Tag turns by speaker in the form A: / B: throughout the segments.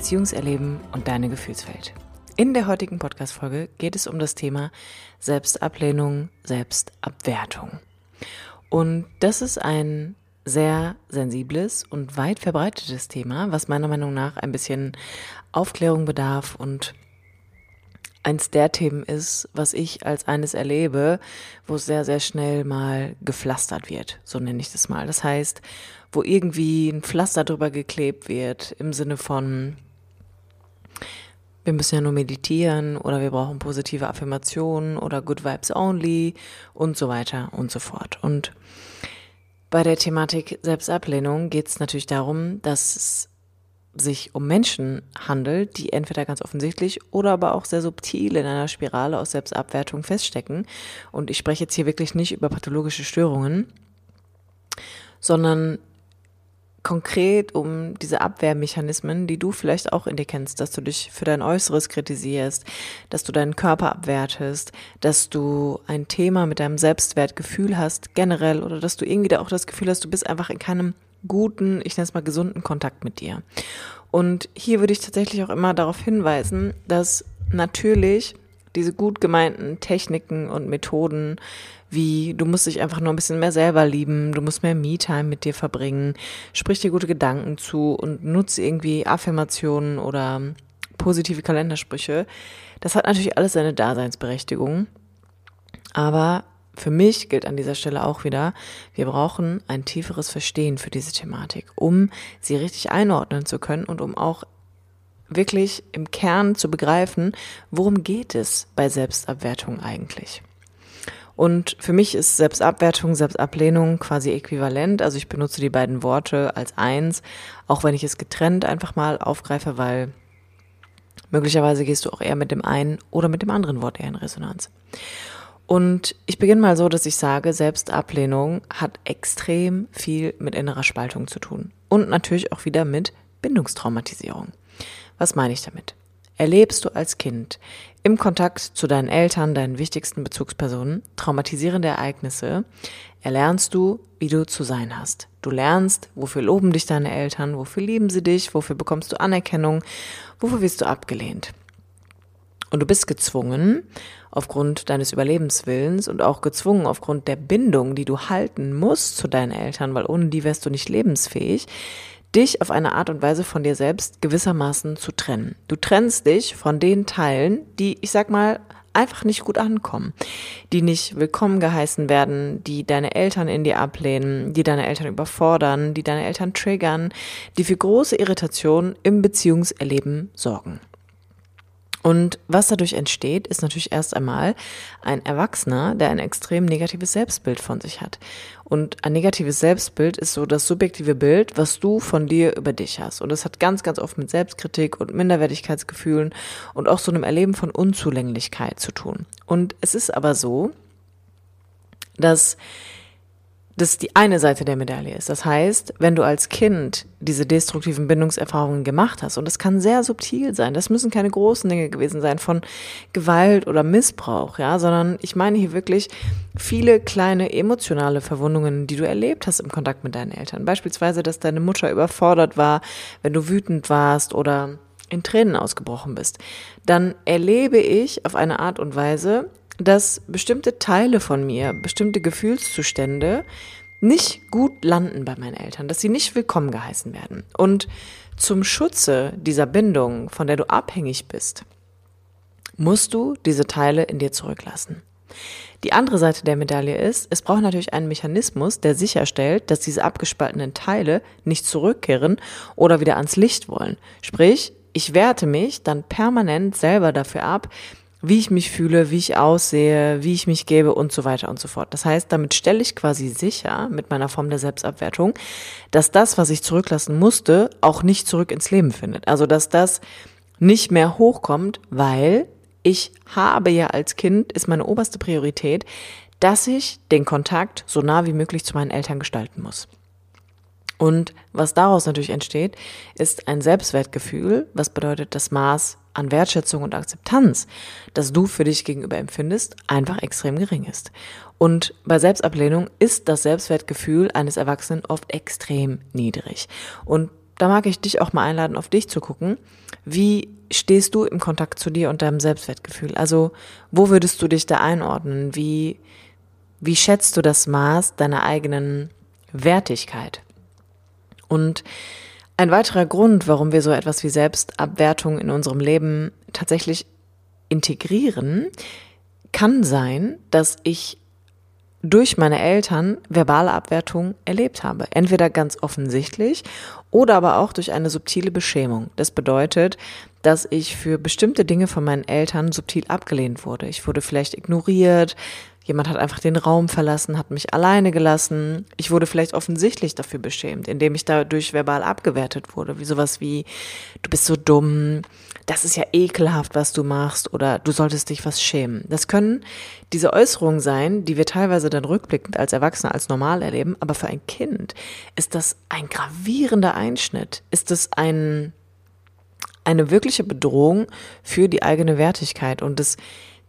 A: Beziehungserleben und deine Gefühlswelt. In der heutigen Podcast-Folge geht es um das Thema Selbstablehnung, Selbstabwertung. Und das ist ein sehr sensibles und weit verbreitetes Thema, was meiner Meinung nach ein bisschen Aufklärung bedarf und eins der Themen ist, was ich als eines erlebe, wo es sehr, sehr schnell mal gepflastert wird, so nenne ich das mal. Das heißt, wo irgendwie ein Pflaster drüber geklebt wird, im Sinne von, wir müssen ja nur meditieren oder wir brauchen positive Affirmationen oder Good Vibes Only und so weiter und so fort. Und bei der Thematik Selbstablehnung geht es natürlich darum, dass es sich um Menschen handelt, die entweder ganz offensichtlich oder aber auch sehr subtil in einer Spirale aus Selbstabwertung feststecken. Und ich spreche jetzt hier wirklich nicht über pathologische Störungen, sondern konkret um diese Abwehrmechanismen, die du vielleicht auch in dir kennst, dass du dich für dein Äußeres kritisierst, dass du deinen Körper abwertest, dass du ein Thema mit deinem Selbstwertgefühl hast generell oder dass du irgendwie auch das Gefühl hast, du bist einfach in keinem guten, ich nenne es mal gesunden Kontakt mit dir. Und hier würde ich tatsächlich auch immer darauf hinweisen, dass natürlich diese gut gemeinten Techniken und Methoden wie du musst dich einfach nur ein bisschen mehr selber lieben, du musst mehr Me-Time mit dir verbringen, sprich dir gute Gedanken zu und nutze irgendwie Affirmationen oder positive Kalendersprüche. Das hat natürlich alles seine Daseinsberechtigung. Aber für mich gilt an dieser Stelle auch wieder, wir brauchen ein tieferes Verstehen für diese Thematik, um sie richtig einordnen zu können und um auch wirklich im Kern zu begreifen, worum geht es bei Selbstabwertung eigentlich. Und für mich ist Selbstabwertung, Selbstablehnung quasi äquivalent. Also ich benutze die beiden Worte als eins, auch wenn ich es getrennt einfach mal aufgreife, weil möglicherweise gehst du auch eher mit dem einen oder mit dem anderen Wort eher in Resonanz. Und ich beginne mal so, dass ich sage, Selbstablehnung hat extrem viel mit innerer Spaltung zu tun. Und natürlich auch wieder mit Bindungstraumatisierung. Was meine ich damit? Erlebst du als Kind im Kontakt zu deinen Eltern, deinen wichtigsten Bezugspersonen, traumatisierende Ereignisse, erlernst du, wie du zu sein hast. Du lernst, wofür loben dich deine Eltern, wofür lieben sie dich, wofür bekommst du Anerkennung, wofür wirst du abgelehnt. Und du bist gezwungen, aufgrund deines Überlebenswillens und auch gezwungen aufgrund der Bindung, die du halten musst zu deinen Eltern, weil ohne die wärst du nicht lebensfähig, dich auf eine Art und Weise von dir selbst gewissermaßen zu trennen. Du trennst dich von den Teilen, die, ich sag mal, einfach nicht gut ankommen, die nicht willkommen geheißen werden, die deine Eltern in dir ablehnen, die deine Eltern überfordern, die deine Eltern triggern, die für große Irritation im Beziehungserleben sorgen. Und was dadurch entsteht, ist natürlich erst einmal ein Erwachsener, der ein extrem negatives Selbstbild von sich hat. Und ein negatives Selbstbild ist so das subjektive Bild, was du von dir über dich hast. Und das hat ganz, ganz oft mit Selbstkritik und Minderwertigkeitsgefühlen und auch so einem Erleben von Unzulänglichkeit zu tun. Und es ist aber so, dass das die eine Seite der Medaille ist. Das heißt, wenn du als Kind diese destruktiven Bindungserfahrungen gemacht hast, und das kann sehr subtil sein, das müssen keine großen Dinge gewesen sein von Gewalt oder Missbrauch, ja, sondern ich meine hier wirklich viele kleine emotionale Verwundungen, die du erlebt hast im Kontakt mit deinen Eltern. Beispielsweise, dass deine Mutter überfordert war, wenn du wütend warst oder in Tränen ausgebrochen bist, dann erlebe ich auf eine Art und Weise, dass bestimmte Teile von mir, bestimmte Gefühlszustände nicht gut landen bei meinen Eltern, dass sie nicht willkommen geheißen werden. Und zum Schutze dieser Bindung, von der du abhängig bist, musst du diese Teile in dir zurücklassen. Die andere Seite der Medaille ist, es braucht natürlich einen Mechanismus, der sicherstellt, dass diese abgespaltenen Teile nicht zurückkehren oder wieder ans Licht wollen. Sprich, ich werte mich dann permanent selber dafür ab, wie ich mich fühle, wie ich aussehe, wie ich mich gebe und so weiter und so fort. Das heißt, damit stelle ich quasi sicher mit meiner Form der Selbstabwertung, dass das, was ich zurücklassen musste, auch nicht zurück ins Leben findet. Also, dass das nicht mehr hochkommt, weil ich habe ja als Kind, ist meine oberste Priorität, dass ich den Kontakt so nah wie möglich zu meinen Eltern gestalten muss. Und was daraus natürlich entsteht, ist ein Selbstwertgefühl, was bedeutet das Maß an Wertschätzung und Akzeptanz, das du für dich gegenüber empfindest, einfach extrem gering ist. Und bei Selbstablehnung ist das Selbstwertgefühl eines Erwachsenen oft extrem niedrig. Und da mag ich dich auch mal einladen, auf dich zu gucken. Wie stehst du im Kontakt zu dir und deinem Selbstwertgefühl? Also, wo würdest du dich da einordnen? Wie, wie schätzt du das Maß deiner eigenen Wertigkeit? Und ein weiterer Grund, warum wir so etwas wie Selbstabwertung in unserem Leben tatsächlich integrieren, kann sein, dass ich durch meine Eltern verbale Abwertung erlebt habe. Entweder ganz offensichtlich oder aber auch durch eine subtile Beschämung. Das bedeutet, dass ich für bestimmte Dinge von meinen Eltern subtil abgelehnt wurde. Ich wurde vielleicht ignoriert, Jemand hat einfach den Raum verlassen, hat mich alleine gelassen. Ich wurde vielleicht offensichtlich dafür beschämt, indem ich dadurch verbal abgewertet wurde. Wie sowas wie, du bist so dumm, das ist ja ekelhaft, was du machst, oder du solltest dich was schämen. Das können diese Äußerungen sein, die wir teilweise dann rückblickend als Erwachsene als normal erleben, aber für ein Kind ist das ein gravierender Einschnitt. Ist es ein, eine wirkliche Bedrohung für die eigene Wertigkeit und es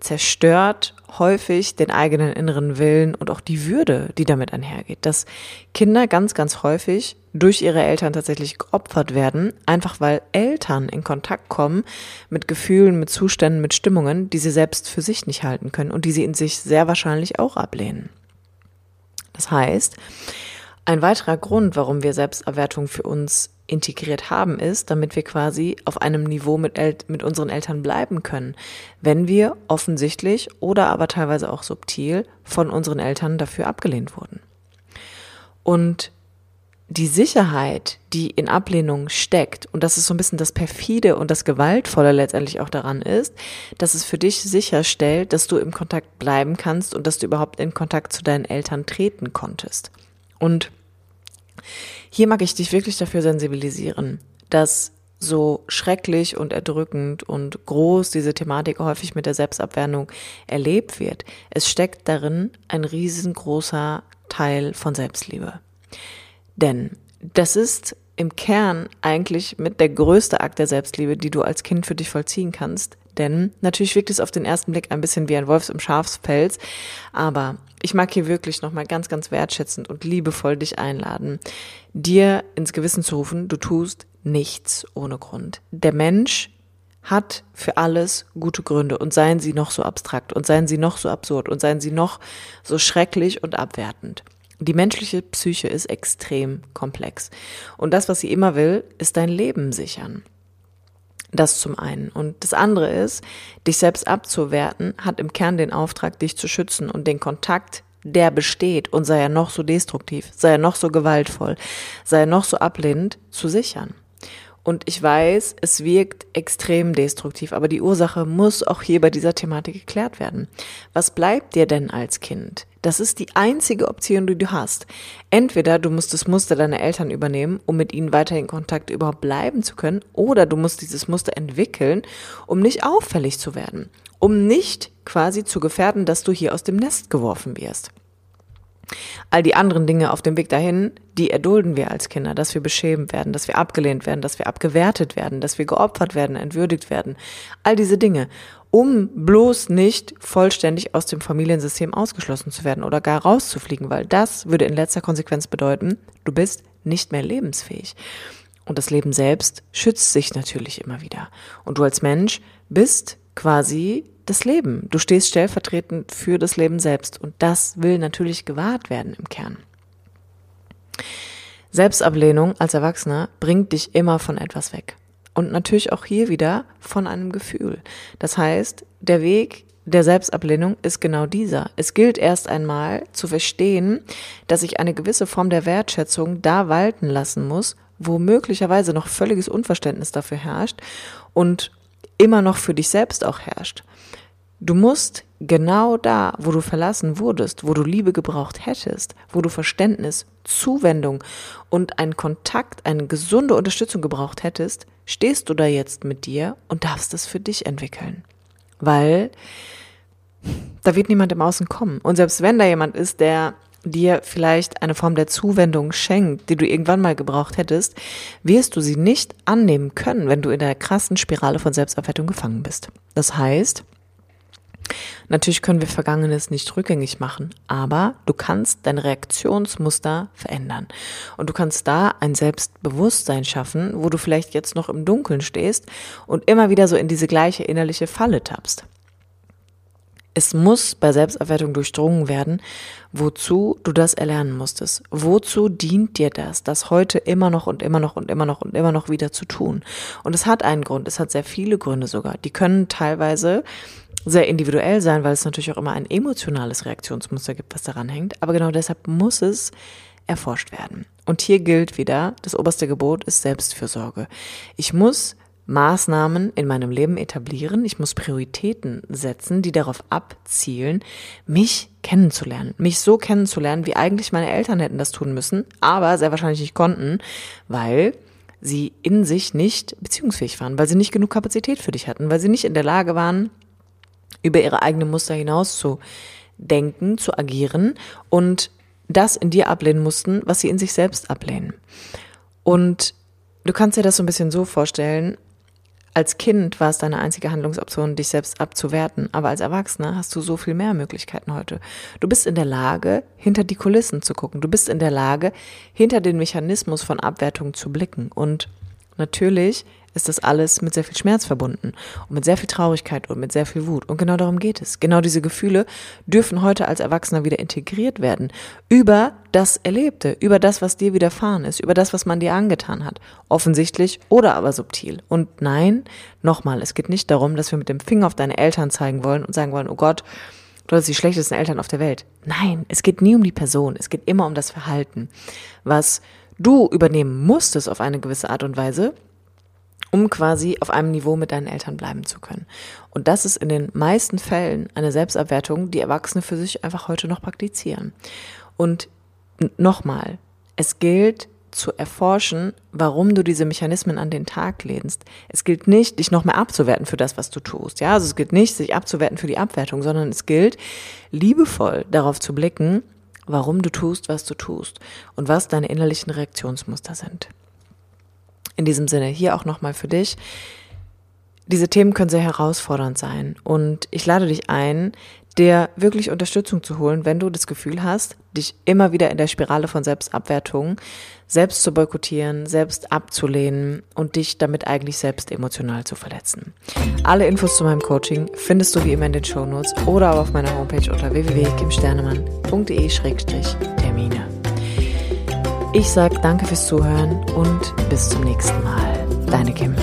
A: zerstört häufig den eigenen inneren Willen und auch die Würde, die damit einhergeht. Dass Kinder ganz, ganz häufig durch ihre Eltern tatsächlich geopfert werden, einfach weil Eltern in Kontakt kommen mit Gefühlen, mit Zuständen, mit Stimmungen, die sie selbst für sich nicht halten können und die sie in sich sehr wahrscheinlich auch ablehnen. Das heißt, ein weiterer Grund, warum wir Selbsterwertung für uns integriert haben, ist, damit wir quasi auf einem Niveau mit, El mit unseren Eltern bleiben können, wenn wir offensichtlich oder aber teilweise auch subtil von unseren Eltern dafür abgelehnt wurden. Und die Sicherheit, die in Ablehnung steckt, und das ist so ein bisschen das perfide und das gewaltvolle letztendlich auch daran ist, dass es für dich sicherstellt, dass du im Kontakt bleiben kannst und dass du überhaupt in Kontakt zu deinen Eltern treten konntest. Und hier mag ich dich wirklich dafür sensibilisieren, dass so schrecklich und erdrückend und groß diese Thematik häufig mit der Selbstabwertung erlebt wird. Es steckt darin ein riesengroßer Teil von Selbstliebe. Denn das ist im Kern eigentlich mit der größte Akt der Selbstliebe, die du als Kind für dich vollziehen kannst. Denn natürlich wirkt es auf den ersten Blick ein bisschen wie ein Wolfs im Schafspelz, aber ich mag hier wirklich nochmal ganz, ganz wertschätzend und liebevoll dich einladen, dir ins Gewissen zu rufen, du tust nichts ohne Grund. Der Mensch hat für alles gute Gründe und seien sie noch so abstrakt und seien sie noch so absurd und seien sie noch so schrecklich und abwertend. Die menschliche Psyche ist extrem komplex. Und das, was sie immer will, ist dein Leben sichern. Das zum einen. Und das andere ist, dich selbst abzuwerten, hat im Kern den Auftrag, dich zu schützen und den Kontakt, der besteht und sei er noch so destruktiv, sei er noch so gewaltvoll, sei er noch so ablehnend, zu sichern. Und ich weiß, es wirkt extrem destruktiv, aber die Ursache muss auch hier bei dieser Thematik geklärt werden. Was bleibt dir denn als Kind? Das ist die einzige Option, die du hast. Entweder du musst das Muster deiner Eltern übernehmen, um mit ihnen weiter in Kontakt überhaupt bleiben zu können, oder du musst dieses Muster entwickeln, um nicht auffällig zu werden, um nicht quasi zu gefährden, dass du hier aus dem Nest geworfen wirst. All die anderen Dinge auf dem Weg dahin, die erdulden wir als Kinder, dass wir beschämt werden, dass wir abgelehnt werden, dass wir abgewertet werden, dass wir geopfert werden, entwürdigt werden. All diese Dinge, um bloß nicht vollständig aus dem Familiensystem ausgeschlossen zu werden oder gar rauszufliegen, weil das würde in letzter Konsequenz bedeuten, du bist nicht mehr lebensfähig. Und das Leben selbst schützt sich natürlich immer wieder. Und du als Mensch bist quasi das Leben. Du stehst stellvertretend für das Leben selbst und das will natürlich gewahrt werden im Kern. Selbstablehnung als Erwachsener bringt dich immer von etwas weg. Und natürlich auch hier wieder von einem Gefühl. Das heißt, der Weg der Selbstablehnung ist genau dieser. Es gilt erst einmal zu verstehen, dass ich eine gewisse Form der Wertschätzung da walten lassen muss, wo möglicherweise noch völliges Unverständnis dafür herrscht und immer noch für dich selbst auch herrscht. Du musst genau da, wo du verlassen wurdest, wo du Liebe gebraucht hättest, wo du Verständnis, Zuwendung und einen Kontakt, eine gesunde Unterstützung gebraucht hättest, stehst du da jetzt mit dir und darfst es für dich entwickeln. Weil da wird niemand im Außen kommen. Und selbst wenn da jemand ist, der dir vielleicht eine Form der Zuwendung schenkt, die du irgendwann mal gebraucht hättest, wirst du sie nicht annehmen können, wenn du in der krassen Spirale von Selbsterwertung gefangen bist. Das heißt, Natürlich können wir Vergangenes nicht rückgängig machen, aber du kannst dein Reaktionsmuster verändern. Und du kannst da ein Selbstbewusstsein schaffen, wo du vielleicht jetzt noch im Dunkeln stehst und immer wieder so in diese gleiche innerliche Falle tappst. Es muss bei Selbsterwertung durchdrungen werden, wozu du das erlernen musstest. Wozu dient dir das, das heute immer noch und immer noch und immer noch und immer noch wieder zu tun? Und es hat einen Grund, es hat sehr viele Gründe sogar. Die können teilweise sehr individuell sein, weil es natürlich auch immer ein emotionales Reaktionsmuster gibt, was daran hängt. Aber genau deshalb muss es erforscht werden. Und hier gilt wieder, das oberste Gebot ist Selbstfürsorge. Ich muss Maßnahmen in meinem Leben etablieren. Ich muss Prioritäten setzen, die darauf abzielen, mich kennenzulernen. Mich so kennenzulernen, wie eigentlich meine Eltern hätten das tun müssen, aber sehr wahrscheinlich nicht konnten, weil sie in sich nicht beziehungsfähig waren, weil sie nicht genug Kapazität für dich hatten, weil sie nicht in der Lage waren, über ihre eigenen Muster hinaus zu denken, zu agieren und das in dir ablehnen mussten, was sie in sich selbst ablehnen. Und du kannst dir das so ein bisschen so vorstellen, als Kind war es deine einzige Handlungsoption, dich selbst abzuwerten, aber als Erwachsener hast du so viel mehr Möglichkeiten heute. Du bist in der Lage, hinter die Kulissen zu gucken. Du bist in der Lage, hinter den Mechanismus von Abwertung zu blicken. Und natürlich ist das alles mit sehr viel Schmerz verbunden und mit sehr viel Traurigkeit und mit sehr viel Wut. Und genau darum geht es. Genau diese Gefühle dürfen heute als Erwachsener wieder integriert werden. Über das Erlebte, über das, was dir widerfahren ist, über das, was man dir angetan hat. Offensichtlich oder aber subtil. Und nein, nochmal, es geht nicht darum, dass wir mit dem Finger auf deine Eltern zeigen wollen und sagen wollen, oh Gott, du hast die schlechtesten Eltern auf der Welt. Nein, es geht nie um die Person, es geht immer um das Verhalten, was du übernehmen musstest auf eine gewisse Art und Weise, um quasi auf einem Niveau mit deinen Eltern bleiben zu können. Und das ist in den meisten Fällen eine Selbstabwertung, die Erwachsene für sich einfach heute noch praktizieren. Und nochmal, es gilt zu erforschen, warum du diese Mechanismen an den Tag lehnst. Es gilt nicht, dich noch mehr abzuwerten für das, was du tust. Ja, also es gilt nicht, sich abzuwerten für die Abwertung, sondern es gilt, liebevoll darauf zu blicken, warum du tust, was du tust und was deine innerlichen Reaktionsmuster sind. In diesem Sinne hier auch nochmal für dich. Diese Themen können sehr herausfordernd sein und ich lade dich ein, dir wirklich Unterstützung zu holen, wenn du das Gefühl hast, dich immer wieder in der Spirale von Selbstabwertung selbst zu boykottieren, selbst abzulehnen und dich damit eigentlich selbst emotional zu verletzen. Alle Infos zu meinem Coaching findest du wie immer in den Shownotes oder auf meiner Homepage unter www.kimsternemann.de-termine. Ich sage danke fürs Zuhören und bis zum nächsten Mal. Deine Kim.